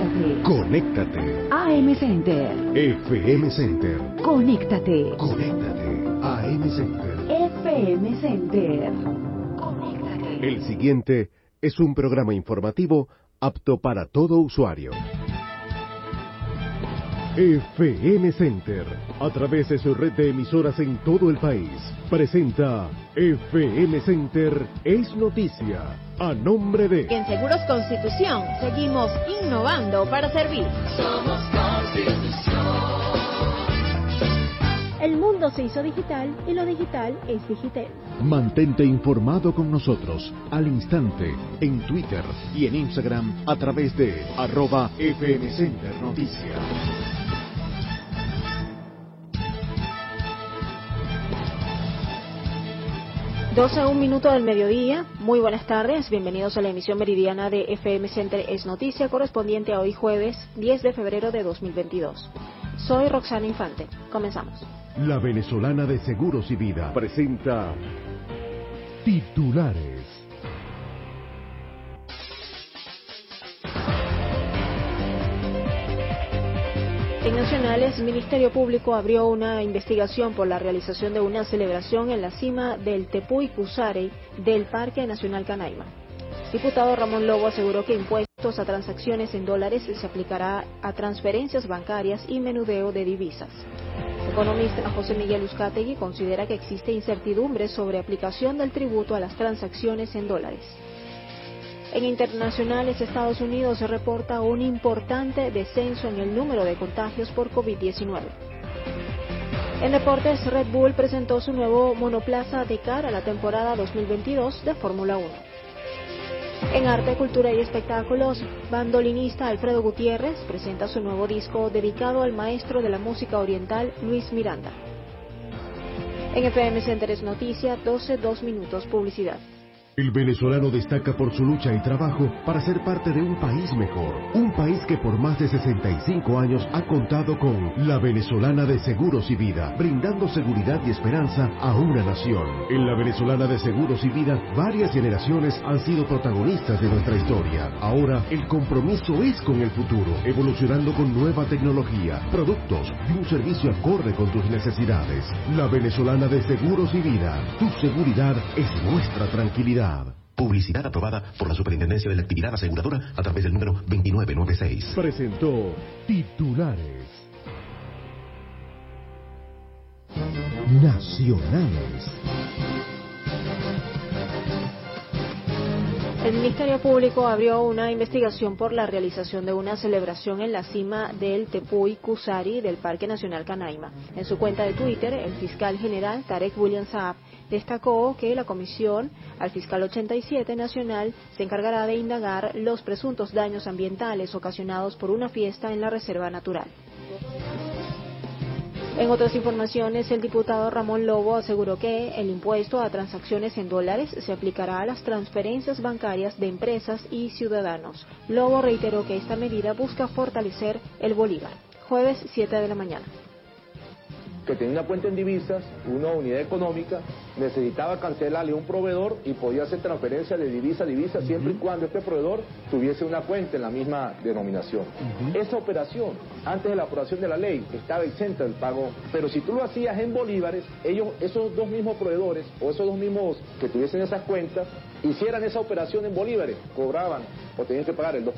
Conéctate. Conéctate. AM Center. FM Center. Conéctate. Conéctate. AM Center. FM Center. Conéctate. El siguiente es un programa informativo apto para todo usuario. FM Center, a través de su red de emisoras en todo el país, presenta FM Center es noticia, a nombre de... En Seguros Constitución seguimos innovando para servir. Somos Constitución. El mundo se hizo digital y lo digital es digital. Mantente informado con nosotros al instante en Twitter y en Instagram a través de arroba FM Center Noticias. 12 a un minuto del mediodía. Muy buenas tardes. Bienvenidos a la emisión meridiana de FM Center Es Noticia correspondiente a hoy jueves 10 de febrero de 2022. Soy Roxana Infante. Comenzamos. La venezolana de Seguros y Vida presenta titulares. Nacionales, el Ministerio Público abrió una investigación por la realización de una celebración en la cima del Tepuy Cusare del Parque Nacional Canaima. Diputado Ramón Lobo aseguró que impuestos a transacciones en dólares se aplicará a transferencias bancarias y menudeo de divisas. Economista José Miguel Uzcategui considera que existe incertidumbre sobre aplicación del tributo a las transacciones en dólares. En internacionales, Estados Unidos se reporta un importante descenso en el número de contagios por COVID-19. En deportes, Red Bull presentó su nuevo monoplaza de cara a la temporada 2022 de Fórmula 1. En arte, cultura y espectáculos, bandolinista Alfredo Gutiérrez presenta su nuevo disco dedicado al maestro de la música oriental Luis Miranda. En FM Centers Noticia, 12, 2 minutos publicidad. El venezolano destaca por su lucha y trabajo para ser parte de un país mejor. Un país que por más de 65 años ha contado con la venezolana de Seguros y Vida, brindando seguridad y esperanza a una nación. En la venezolana de Seguros y Vida, varias generaciones han sido protagonistas de nuestra historia. Ahora, el compromiso es con el futuro, evolucionando con nueva tecnología, productos y un servicio acorde con tus necesidades. La venezolana de Seguros y Vida, tu seguridad es nuestra tranquilidad. Publicidad aprobada por la Superintendencia de la Actividad Aseguradora a través del número 2996. Presentó titulares nacionales. El Ministerio Público abrió una investigación por la realización de una celebración en la cima del Tepuy Kusari del Parque Nacional Canaima. En su cuenta de Twitter, el fiscal general Tarek William Saab destacó que la comisión al fiscal 87 nacional se encargará de indagar los presuntos daños ambientales ocasionados por una fiesta en la reserva natural. En otras informaciones, el diputado Ramón Lobo aseguró que el impuesto a transacciones en dólares se aplicará a las transferencias bancarias de empresas y ciudadanos. Lobo reiteró que esta medida busca fortalecer el bolívar. Jueves 7 de la mañana que tenía una cuenta en divisas, una unidad económica, necesitaba cancelarle un proveedor y podía hacer transferencia de divisa a divisa siempre y cuando este proveedor tuviese una cuenta en la misma denominación. Esa operación, antes de la aprobación de la ley, estaba exenta del pago, pero si tú lo hacías en bolívares, ellos, esos dos mismos proveedores o esos dos mismos que tuviesen esas cuentas, hicieran esa operación en bolívares, cobraban o tenían que pagar el 2%.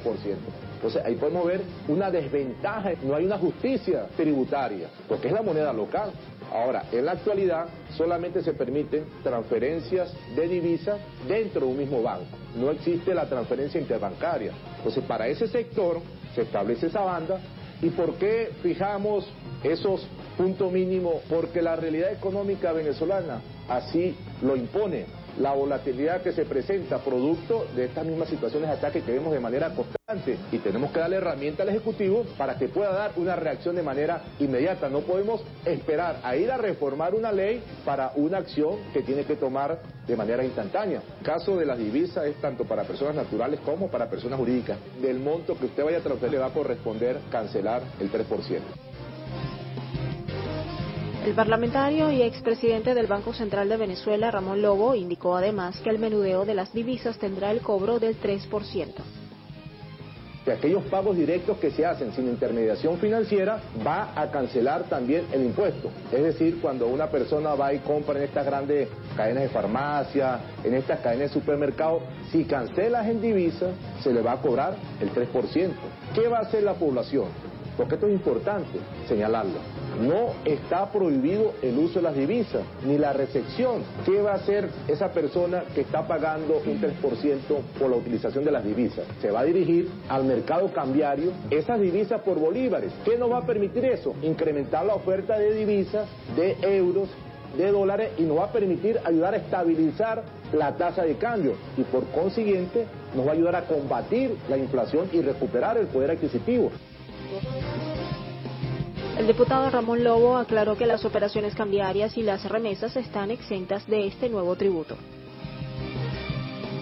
Entonces ahí podemos ver una desventaja, no hay una justicia tributaria, porque es la moneda local. Ahora, en la actualidad solamente se permiten transferencias de divisas dentro de un mismo banco. No existe la transferencia interbancaria. Entonces, para ese sector se establece esa banda. ¿Y por qué fijamos esos puntos mínimos? Porque la realidad económica venezolana así lo impone la volatilidad que se presenta producto de estas mismas situaciones de ataque que vemos de manera constante y tenemos que darle herramienta al Ejecutivo para que pueda dar una reacción de manera inmediata. No podemos esperar a ir a reformar una ley para una acción que tiene que tomar de manera instantánea. El caso de las divisas es tanto para personas naturales como para personas jurídicas. Del monto que usted vaya a transferir le va a corresponder cancelar el 3%. El parlamentario y expresidente del Banco Central de Venezuela, Ramón Lobo, indicó además que el menudeo de las divisas tendrá el cobro del 3%. que aquellos pagos directos que se hacen sin intermediación financiera va a cancelar también el impuesto. Es decir, cuando una persona va y compra en estas grandes cadenas de farmacia, en estas cadenas de supermercados, si cancelas en divisa, se le va a cobrar el 3%. ¿Qué va a hacer la población? Porque esto es importante señalarlo. No está prohibido el uso de las divisas, ni la recepción. ¿Qué va a hacer esa persona que está pagando un 3% por la utilización de las divisas? Se va a dirigir al mercado cambiario esas divisas por bolívares. ¿Qué nos va a permitir eso? Incrementar la oferta de divisas, de euros, de dólares y nos va a permitir ayudar a estabilizar la tasa de cambio y por consiguiente nos va a ayudar a combatir la inflación y recuperar el poder adquisitivo. El diputado Ramón Lobo aclaró que las operaciones cambiarias y las remesas están exentas de este nuevo tributo.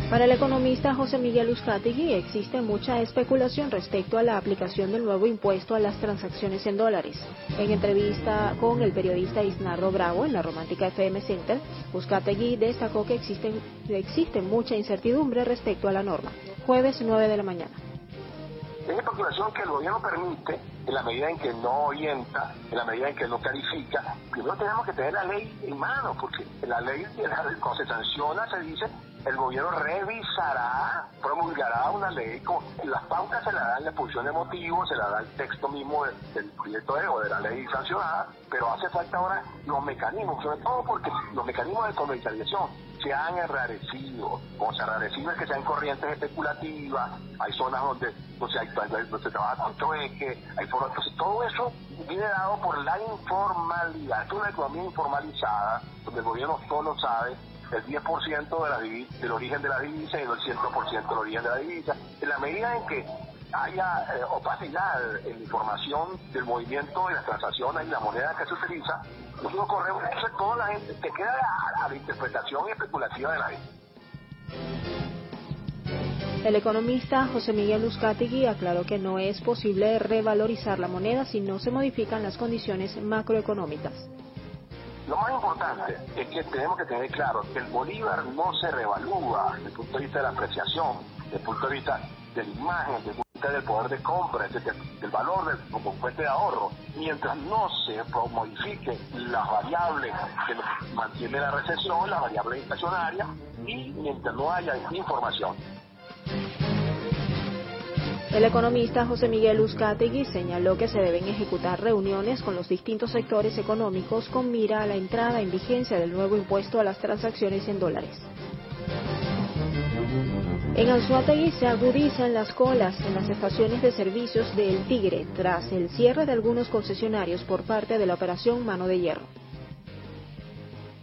Para el economista José Miguel Uzcategui existe mucha especulación respecto a la aplicación del nuevo impuesto a las transacciones en dólares. En entrevista con el periodista Isnardo Bravo en la Romántica FM Center, Uzcategui destacó que existe, mucha incertidumbre respecto a la norma. Jueves 9 de la mañana. Es especulación que el gobierno permite en la medida en que no orienta, en la medida en que no clarifica. Primero tenemos que tener la ley en mano, porque la ley, cuando se sanciona, se dice el gobierno revisará, promulgará una ley, con, las pautas se la dan la exposición de motivos, se la da el texto mismo del proyecto de, o de la ley sancionada, pero hace falta ahora los mecanismos, sobre todo porque los mecanismos de comercialización se han enrarecido, como se enrarecido es que sean corrientes especulativas, hay zonas donde, hay, donde se trabaja con trueque, hay foros, entonces todo eso viene dado por la informalidad, es una economía informalizada, donde el gobierno solo sabe el 10% de la del origen de la divisa y el 100% del origen de la divisa. En la medida en que haya eh, opacidad en la información del movimiento de las transacciones y la moneda que se utiliza, nosotros corremos, entonces toda la gente te queda a, a la interpretación especulativa de la gente. El economista José Miguel Uzcategui aclaró que no es posible revalorizar la moneda si no se modifican las condiciones macroeconómicas. Lo más importante es que tenemos que tener claro que el bolívar no se revalúa desde el punto de vista de la apreciación, desde el punto de vista de la imagen, desde el punto del poder de compra, desde del valor del, fuente de ahorro, mientras no se modifiquen las variables que mantiene la recesión, las variables inflacionarias, y mientras no haya información. El economista José Miguel Uzcategui señaló que se deben ejecutar reuniones con los distintos sectores económicos con mira a la entrada en vigencia del nuevo impuesto a las transacciones en dólares. En Anzuategui se agudizan las colas en las estaciones de servicios del Tigre tras el cierre de algunos concesionarios por parte de la operación Mano de Hierro.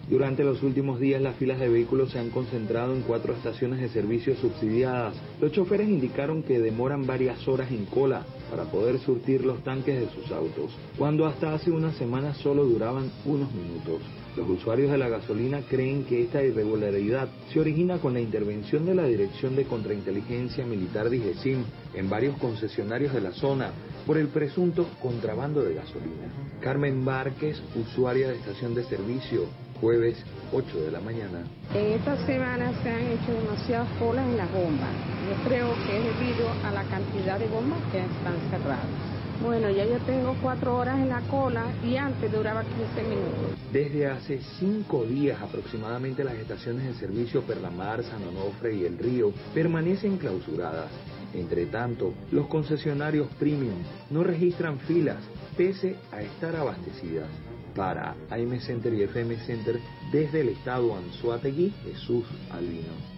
Durante los últimos días las filas de vehículos se han concentrado en cuatro estaciones de servicio subsidiadas. Los choferes indicaron que demoran varias horas en cola para poder surtir los tanques de sus autos, cuando hasta hace una semana solo duraban unos minutos. Los usuarios de la gasolina creen que esta irregularidad se origina con la intervención de la Dirección de Contrainteligencia Militar de IGESIM en varios concesionarios de la zona por el presunto contrabando de gasolina. Carmen Márquez, usuaria de estación de servicio, jueves 8 de la mañana. En esta semana se han hecho demasiadas colas en las bombas. Yo creo que es debido a la cantidad de bombas que están cerradas. Bueno, ya yo tengo cuatro horas en la cola y antes duraba 15 minutos. Desde hace cinco días aproximadamente las estaciones de servicio Perlamar, San Onofre y El Río permanecen clausuradas. Entre tanto, los concesionarios premium no registran filas pese a estar abastecidas. Para AM Center y FM Center, desde el estado Anzuategui, Jesús Albino.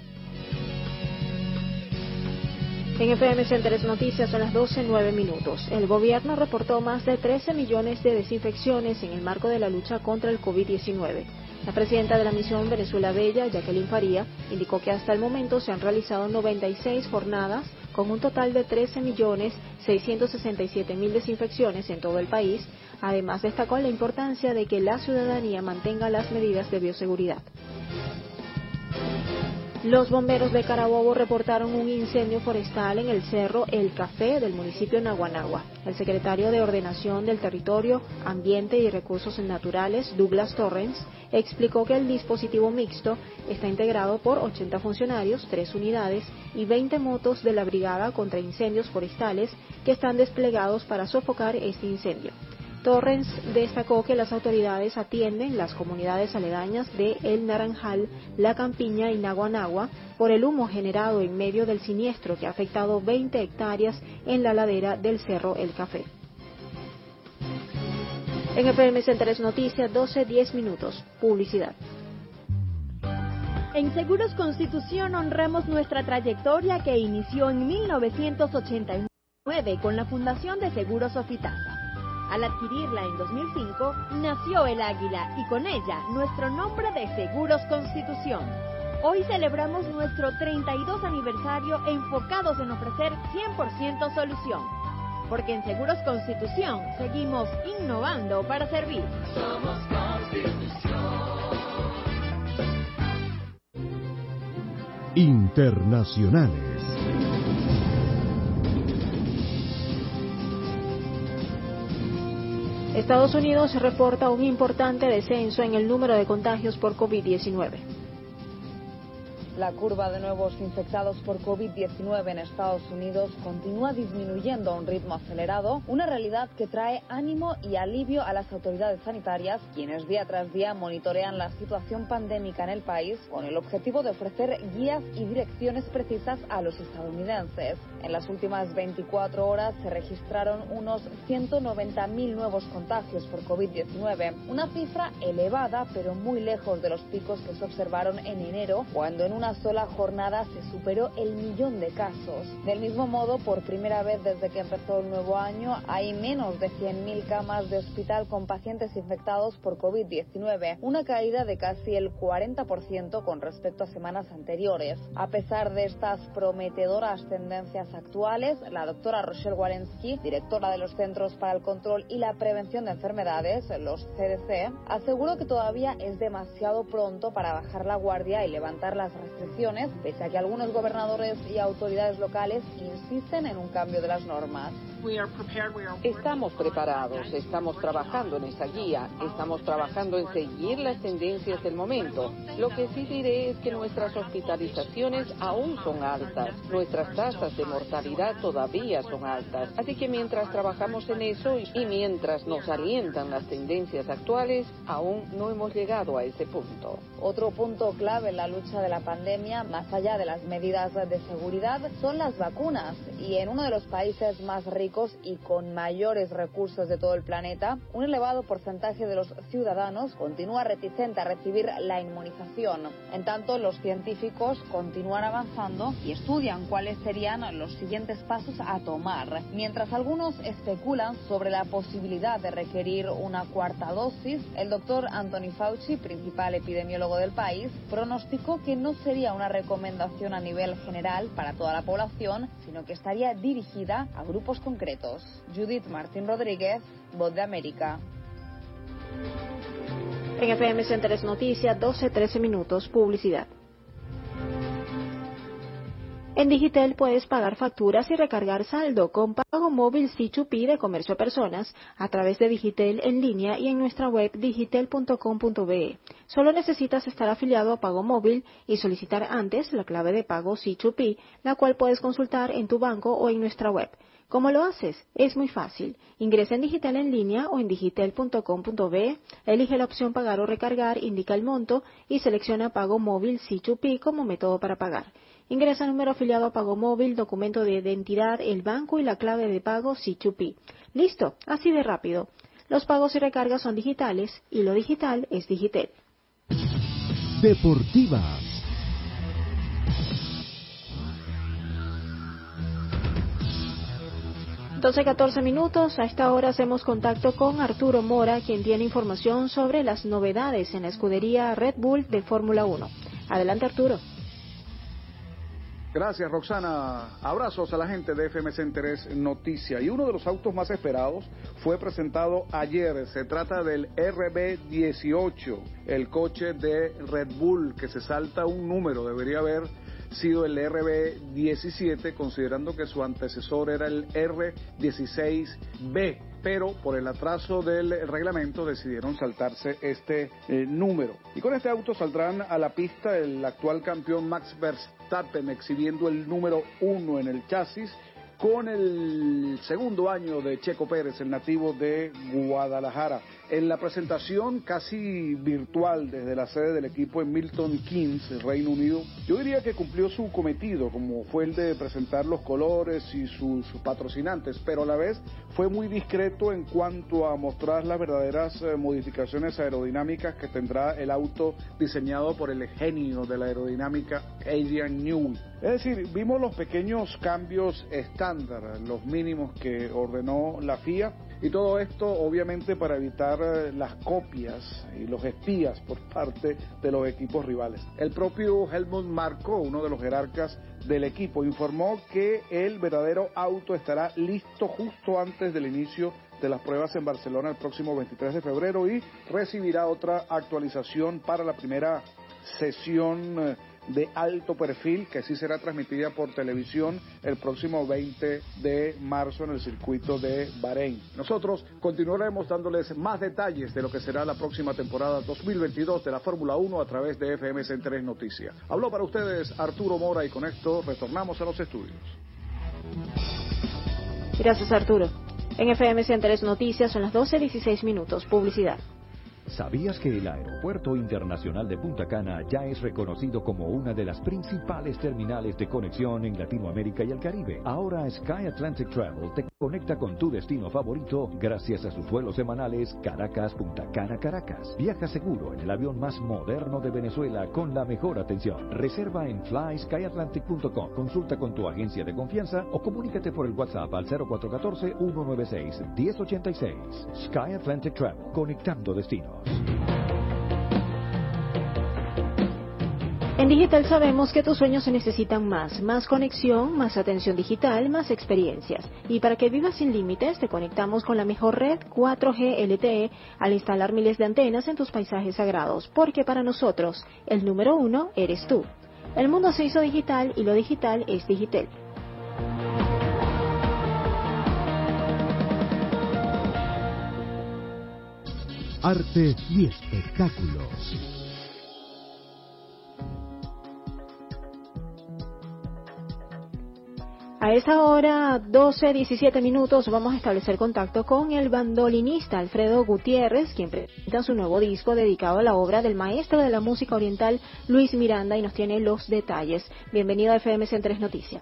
En FM Centers Noticias son las 12.09 minutos. El gobierno reportó más de 13 millones de desinfecciones en el marco de la lucha contra el COVID-19. La presidenta de la misión Venezuela Bella, Jacqueline Faría, indicó que hasta el momento se han realizado 96 jornadas con un total de 13.667.000 desinfecciones en todo el país. Además, destacó la importancia de que la ciudadanía mantenga las medidas de bioseguridad. Los bomberos de Carabobo reportaron un incendio forestal en el cerro El Café del municipio de Naguanagua. El secretario de Ordenación del Territorio, Ambiente y Recursos Naturales, Douglas Torrens, explicó que el dispositivo mixto está integrado por 80 funcionarios, 3 unidades y 20 motos de la Brigada contra Incendios Forestales que están desplegados para sofocar este incendio. Torrens destacó que las autoridades atienden las comunidades aledañas de El Naranjal, La Campiña y Naguanagua por el humo generado en medio del siniestro que ha afectado 20 hectáreas en la ladera del Cerro El Café. En FM Centros Noticias, 12-10 minutos. Publicidad. En Seguros Constitución honramos nuestra trayectoria que inició en 1989 con la Fundación de Seguros Sofitasa. Al adquirirla en 2005, nació el águila y con ella nuestro nombre de Seguros Constitución. Hoy celebramos nuestro 32 aniversario enfocados en ofrecer 100% solución. Porque en Seguros Constitución seguimos innovando para servir. Somos Constitución. Internacionales. Estados Unidos reporta un importante descenso en el número de contagios por COVID-19. La curva de nuevos infectados por COVID-19 en Estados Unidos continúa disminuyendo a un ritmo acelerado, una realidad que trae ánimo y alivio a las autoridades sanitarias, quienes día tras día monitorean la situación pandémica en el país con el objetivo de ofrecer guías y direcciones precisas a los estadounidenses. En las últimas 24 horas se registraron unos 190.000 nuevos contagios por COVID-19, una cifra elevada pero muy lejos de los picos que se observaron en enero, cuando en una sola jornada se superó el millón de casos. Del mismo modo, por primera vez desde que empezó el nuevo año, hay menos de 100.000 camas de hospital con pacientes infectados por COVID-19, una caída de casi el 40% con respecto a semanas anteriores. A pesar de estas prometedoras tendencias actuales, la doctora Rochelle Walensky, directora de los Centros para el Control y la Prevención de Enfermedades, los CDC, aseguró que todavía es demasiado pronto para bajar la guardia y levantar las restricciones, pese a que algunos gobernadores y autoridades locales insisten en un cambio de las normas. Estamos preparados, estamos trabajando en esa guía, estamos trabajando en seguir las tendencias del momento. Lo que sí diré es que nuestras hospitalizaciones aún son altas, nuestras tasas de mortalidad todavía son altas. Así que mientras trabajamos en eso y mientras nos alientan las tendencias actuales, aún no hemos llegado a ese punto. Otro punto clave en la lucha de la pandemia, más allá de las medidas de seguridad, son las vacunas. Y en uno de los países más ricos y con mayores recursos de todo el planeta, un elevado porcentaje de los ciudadanos continúa reticente a recibir la inmunización. En tanto, los científicos continúan avanzando y estudian cuáles serían los siguientes pasos a tomar, mientras algunos especulan sobre la posibilidad de requerir una cuarta dosis. El doctor Anthony Fauci, principal epidemiólogo del país, pronosticó que no sería una recomendación a nivel general para toda la población, sino que estaría dirigida a grupos concretos. Judith Martín Rodríguez, Voz de América. En FM Centers Noticias, 12-13 minutos, publicidad. En Digitel puedes pagar facturas y recargar saldo con pago móvil C2P de comercio a personas a través de Digitel en línea y en nuestra web digitel.com.be. Solo necesitas estar afiliado a pago móvil y solicitar antes la clave de pago C2P, la cual puedes consultar en tu banco o en nuestra web. ¿Cómo lo haces? Es muy fácil. Ingresa en Digital en línea o en digital.com.be, elige la opción pagar o recargar, indica el monto y selecciona pago móvil C2P como método para pagar. Ingresa número afiliado a pago móvil, documento de identidad, el banco y la clave de pago C2P. Listo, así de rápido. Los pagos y recargas son digitales y lo digital es Digital. Deportivas. Entonces, 14 minutos. A esta hora hacemos contacto con Arturo Mora, quien tiene información sobre las novedades en la escudería Red Bull de Fórmula 1. Adelante, Arturo. Gracias, Roxana. Abrazos a la gente de FM Centeres Noticia. Y uno de los autos más esperados fue presentado ayer. Se trata del RB18, el coche de Red Bull, que se salta un número. Debería haber sido el RB17, considerando que su antecesor era el R16B, pero por el atraso del reglamento decidieron saltarse este eh, número. Y con este auto saldrán a la pista el actual campeón Max Verstappen exhibiendo el número uno en el chasis con el segundo año de Checo Pérez, el nativo de Guadalajara. En la presentación casi virtual desde la sede del equipo en Milton Keynes, Reino Unido, yo diría que cumplió su cometido, como fue el de presentar los colores y sus, patrocinantes, pero a la vez fue muy discreto en cuanto a mostrar las verdaderas eh, modificaciones aerodinámicas que tendrá el auto diseñado por el genio de la aerodinámica Adrian Newey. Es decir, vimos los pequeños cambios los mínimos que ordenó la FIA y todo esto obviamente para evitar eh, las copias y los espías por parte de los equipos rivales. El propio Helmut Marko, uno de los jerarcas del equipo, informó que el verdadero auto estará listo justo antes del inicio de las pruebas en Barcelona el próximo 23 de febrero y recibirá otra actualización para la primera sesión eh, de alto perfil que sí será transmitida por televisión el próximo 20 de marzo en el circuito de Bahrein. Nosotros continuaremos dándoles más detalles de lo que será la próxima temporada 2022 de la Fórmula 1 a través de FM Centres Noticias. Habló para ustedes Arturo Mora y con esto retornamos a los estudios. Gracias Arturo. En FM Centres Noticias son las 12.16 minutos. Publicidad. ¿Sabías que el Aeropuerto Internacional de Punta Cana ya es reconocido como una de las principales terminales de conexión en Latinoamérica y el Caribe? Ahora Sky Atlantic Travel te conecta con tu destino favorito gracias a sus vuelos semanales Caracas-Punta Cana Caracas. Viaja seguro en el avión más moderno de Venezuela con la mejor atención. Reserva en flyskyatlantic.com. Consulta con tu agencia de confianza o comunícate por el WhatsApp al 0414-196-1086. Sky Atlantic Travel, conectando destinos. En Digital sabemos que tus sueños se necesitan más, más conexión, más atención digital, más experiencias. Y para que vivas sin límites, te conectamos con la mejor red 4G LTE al instalar miles de antenas en tus paisajes sagrados, porque para nosotros, el número uno eres tú. El mundo se hizo digital y lo digital es Digital. Arte y espectáculos. A esta hora, 12, 17 minutos, vamos a establecer contacto con el bandolinista Alfredo Gutiérrez, quien presenta su nuevo disco dedicado a la obra del maestro de la música oriental Luis Miranda y nos tiene los detalles. Bienvenido a FM Centres Noticias.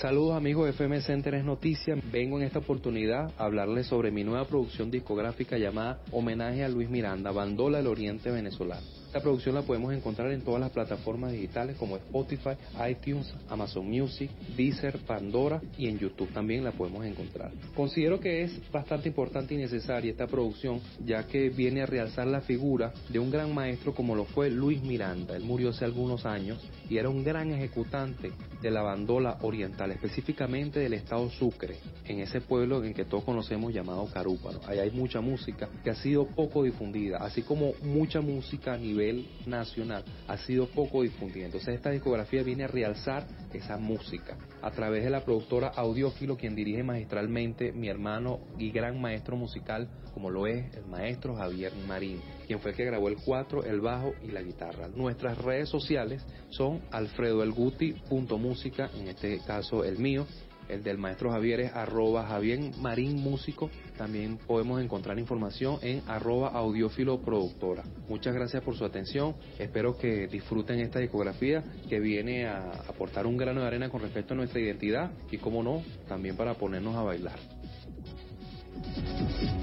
Saludos amigos de FM Centers Noticias. Vengo en esta oportunidad a hablarles sobre mi nueva producción discográfica llamada Homenaje a Luis Miranda, Bandola del Oriente Venezolano. Esta producción la podemos encontrar en todas las plataformas digitales como Spotify, iTunes, Amazon Music, Deezer, Pandora y en YouTube también la podemos encontrar. Considero que es bastante importante y necesaria esta producción ya que viene a realzar la figura de un gran maestro como lo fue Luis Miranda. Él murió hace algunos años y era un gran ejecutante de la bandola oriental, específicamente del estado Sucre, en ese pueblo en que todos conocemos llamado Carúpano. Ahí hay mucha música que ha sido poco difundida, así como mucha música a nivel nacional ha sido poco difundida. Entonces esta discografía viene a realzar esa música a través de la productora Audiófilo, quien dirige magistralmente mi hermano y gran maestro musical, como lo es el maestro Javier Marín, quien fue el que grabó el cuatro, el bajo y la guitarra. Nuestras redes sociales son alfredoelguti.música, en este caso el mío, el del maestro Javier es arroba Javier Marín Músico. También podemos encontrar información en arroba audiófilo productora. Muchas gracias por su atención. Espero que disfruten esta discografía que viene a aportar un grano de arena con respecto a nuestra identidad y, como no, también para ponernos a bailar.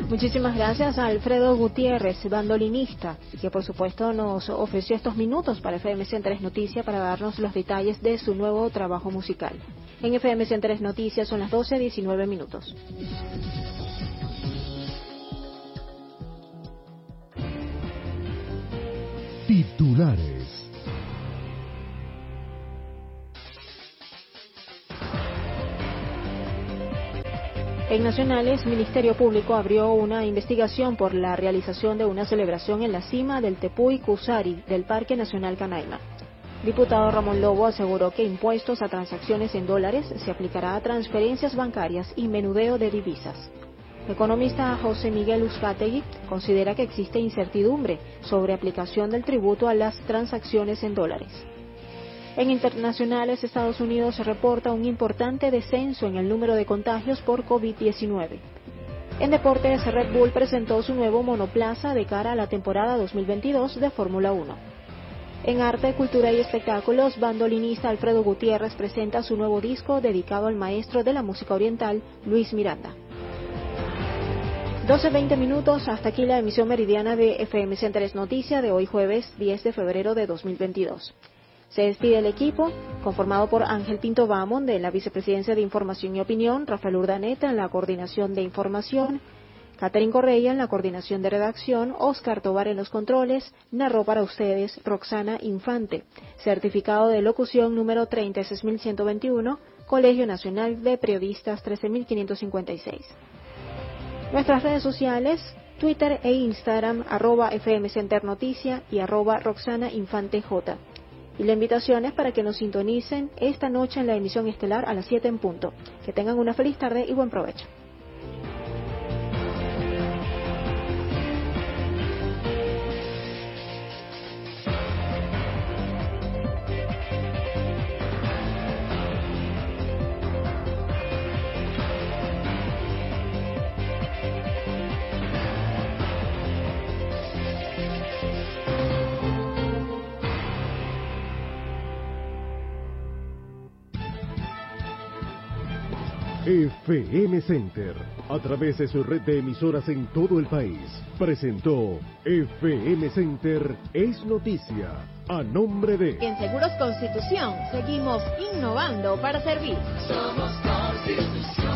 Muchísimas gracias a Alfredo Gutiérrez, bandolinista, que por supuesto nos ofreció estos minutos para FM Centres Noticias para darnos los detalles de su nuevo trabajo musical. En FM Centres Noticias son las 12.19 minutos. Titulares. En Nacionales, Ministerio Público abrió una investigación por la realización de una celebración en la cima del Tepuy Cusari del Parque Nacional Canaima. Diputado Ramón Lobo aseguró que impuestos a transacciones en dólares se aplicará a transferencias bancarias y menudeo de divisas. Economista José Miguel Uzcategui considera que existe incertidumbre sobre aplicación del tributo a las transacciones en dólares. En internacionales, Estados Unidos reporta un importante descenso en el número de contagios por COVID-19. En deportes, Red Bull presentó su nuevo monoplaza de cara a la temporada 2022 de Fórmula 1. En arte, cultura y espectáculos, bandolinista Alfredo Gutiérrez presenta su nuevo disco dedicado al maestro de la música oriental, Luis Miranda. 12.20 minutos, hasta aquí la emisión meridiana de FM Centeres Noticia de hoy jueves 10 de febrero de 2022. Se despide el equipo, conformado por Ángel Pinto Bamón de la Vicepresidencia de Información y Opinión, Rafael Urdaneta en la Coordinación de Información, Catherine Correia en la Coordinación de Redacción, Oscar Tobar en los controles, narró para ustedes Roxana Infante, certificado de locución número 36121, Colegio Nacional de Periodistas 13556. Nuestras redes sociales, Twitter e Instagram, arroba FM Center Noticia y arroba Roxana Infante J. Y la invitación es para que nos sintonicen esta noche en la emisión estelar a las 7 en punto. Que tengan una feliz tarde y buen provecho. FM Center, a través de su red de emisoras en todo el país, presentó FM Center es noticia, a nombre de... En Seguros Constitución seguimos innovando para servir. Somos Constitución.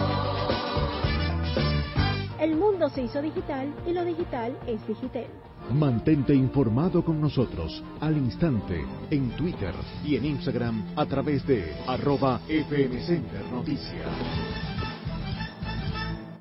El mundo se hizo digital y lo digital es digital. Mantente informado con nosotros al instante en Twitter y en Instagram a través de arroba FM Center Noticias.